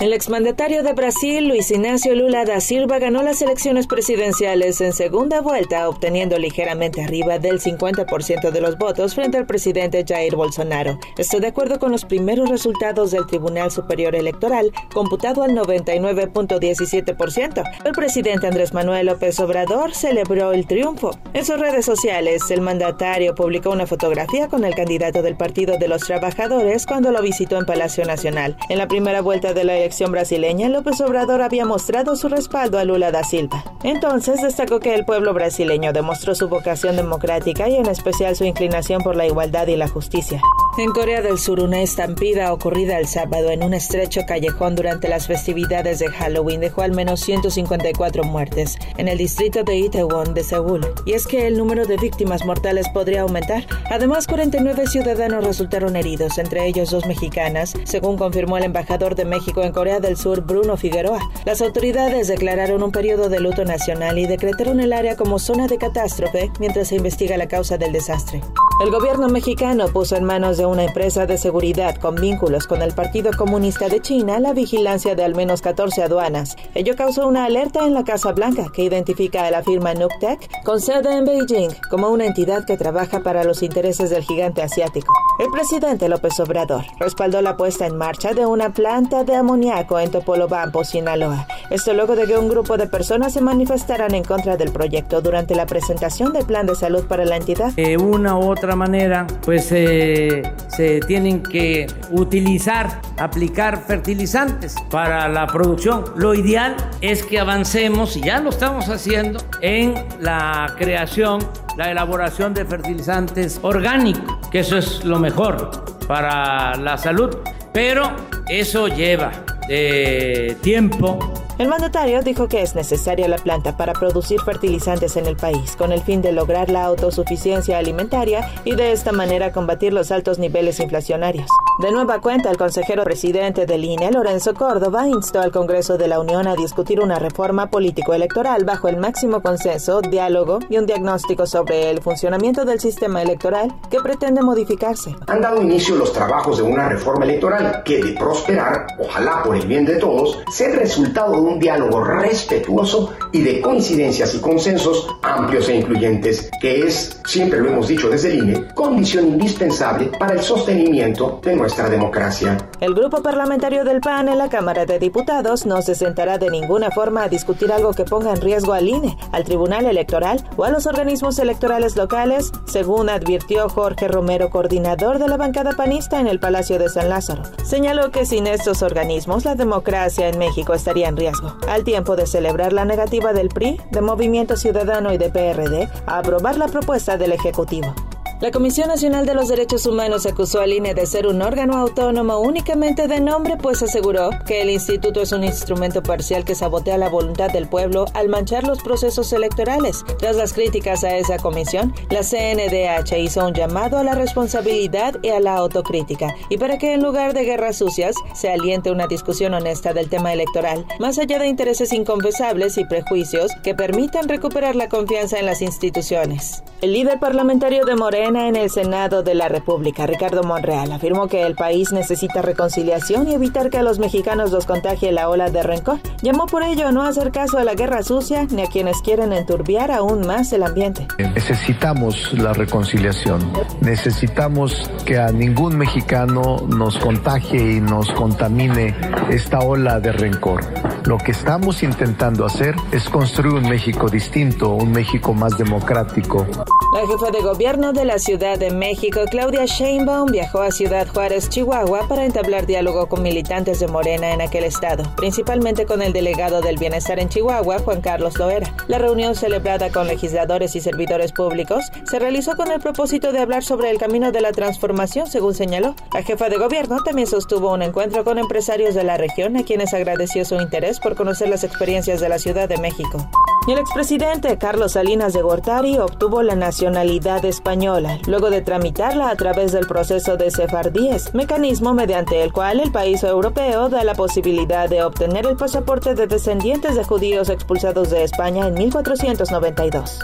El exmandatario de Brasil, Luis Ignacio Lula da Silva, ganó las elecciones presidenciales en segunda vuelta, obteniendo ligeramente arriba del 50% de los votos frente al presidente Jair Bolsonaro. Esto de acuerdo con los primeros resultados del Tribunal Superior Electoral, computado al 99.17%. El presidente Andrés Manuel López Obrador celebró el triunfo. En sus redes sociales, el mandatario publicó una fotografía con el candidato del Partido de los Trabajadores cuando lo visitó en Palacio Nacional. En la primera vuelta de la elección brasileña, López Obrador había mostrado su respaldo a Lula da Silva. Entonces destacó que el pueblo brasileño demostró su vocación democrática y en especial su inclinación por la igualdad y la justicia. En Corea del Sur, una estampida ocurrida el sábado en un estrecho callejón durante las festividades de Halloween dejó al menos 154 muertes en el distrito de Itaewon de Seúl. Y es que el número de víctimas mortales podría aumentar. Además, 49 ciudadanos resultaron heridos, entre ellos dos mexicanas, según confirmó el embajador de México en Corea del Sur, Bruno Figueroa. Las autoridades declararon un periodo de luto nacional y decretaron el área como zona de catástrofe mientras se investiga la causa del desastre. El gobierno mexicano puso en manos de una empresa de seguridad con vínculos con el Partido Comunista de China la vigilancia de al menos 14 aduanas. Ello causó una alerta en la Casa Blanca que identifica a la firma Nuktec con sede en Beijing como una entidad que trabaja para los intereses del gigante asiático. El presidente López Obrador respaldó la puesta en marcha de una planta de amoníaco en Topolobampo, Sinaloa. Esto luego de que un grupo de personas se manifestaran en contra del proyecto durante la presentación del plan de salud para la entidad. U otra manera, pues eh, se tienen que utilizar, aplicar fertilizantes para la producción. Lo ideal es que avancemos, y ya lo estamos haciendo, en la creación, la elaboración de fertilizantes orgánicos, que eso es lo mejor para la salud. Pero eso lleva de tiempo el mandatario dijo que es necesaria la planta para producir fertilizantes en el país, con el fin de lograr la autosuficiencia alimentaria y de esta manera combatir los altos niveles inflacionarios. De nueva cuenta, el consejero presidente del INE, Lorenzo Córdoba, instó al Congreso de la Unión a discutir una reforma político-electoral bajo el máximo consenso, diálogo y un diagnóstico sobre el funcionamiento del sistema electoral que pretende modificarse. Han dado inicio los trabajos de una reforma electoral que, de prosperar, ojalá por el bien de todos, sea el resultado un diálogo respetuoso y de coincidencias y consensos amplios e incluyentes, que es, siempre lo hemos dicho desde el INE, condición indispensable para el sostenimiento de nuestra democracia. El grupo parlamentario del PAN en la Cámara de Diputados no se sentará de ninguna forma a discutir algo que ponga en riesgo al INE, al Tribunal Electoral o a los organismos electorales locales, según advirtió Jorge Romero, coordinador de la bancada panista en el Palacio de San Lázaro. Señaló que sin estos organismos la democracia en México estaría en riesgo al tiempo de celebrar la negativa del PRI, de Movimiento Ciudadano y de PRD a aprobar la propuesta del Ejecutivo. La Comisión Nacional de los Derechos Humanos acusó al INE de ser un órgano autónomo únicamente de nombre, pues aseguró que el instituto es un instrumento parcial que sabotea la voluntad del pueblo al manchar los procesos electorales. Tras las críticas a esa comisión, la CNDH hizo un llamado a la responsabilidad y a la autocrítica, y para que en lugar de guerras sucias se aliente una discusión honesta del tema electoral, más allá de intereses inconfesables y prejuicios que permitan recuperar la confianza en las instituciones. El líder parlamentario de Morena en el Senado de la República, Ricardo Monreal, afirmó que el país necesita reconciliación y evitar que a los mexicanos los contagie la ola de rencor. Llamó por ello a no hacer caso a la guerra sucia ni a quienes quieren enturbiar aún más el ambiente. Necesitamos la reconciliación. Necesitamos que a ningún mexicano nos contagie y nos contamine esta ola de rencor. Lo que estamos intentando hacer es construir un México distinto, un México más democrático. La jefa de gobierno de la Ciudad de México, Claudia Sheinbaum, viajó a Ciudad Juárez, Chihuahua, para entablar diálogo con militantes de Morena en aquel estado, principalmente con el delegado del Bienestar en Chihuahua, Juan Carlos Loera. La reunión celebrada con legisladores y servidores públicos se realizó con el propósito de hablar sobre el camino de la transformación, según señaló. La jefa de gobierno también sostuvo un encuentro con empresarios de la región, a quienes agradeció su por conocer las experiencias de la Ciudad de México. Y el expresidente Carlos Salinas de Gortari obtuvo la nacionalidad española, luego de tramitarla a través del proceso de sefardíes, mecanismo mediante el cual el país europeo da la posibilidad de obtener el pasaporte de descendientes de judíos expulsados de España en 1492.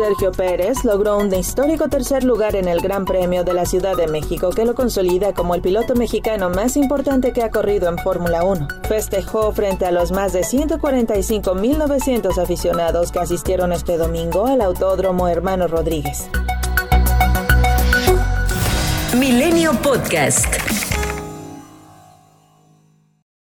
Sergio Pérez logró un histórico tercer lugar en el Gran Premio de la Ciudad de México que lo consolida como el piloto mexicano más importante que ha corrido en Fórmula 1. Festejó frente a los más de 145.900 aficionados que asistieron este domingo al Autódromo Hermano Rodríguez. Milenio Podcast.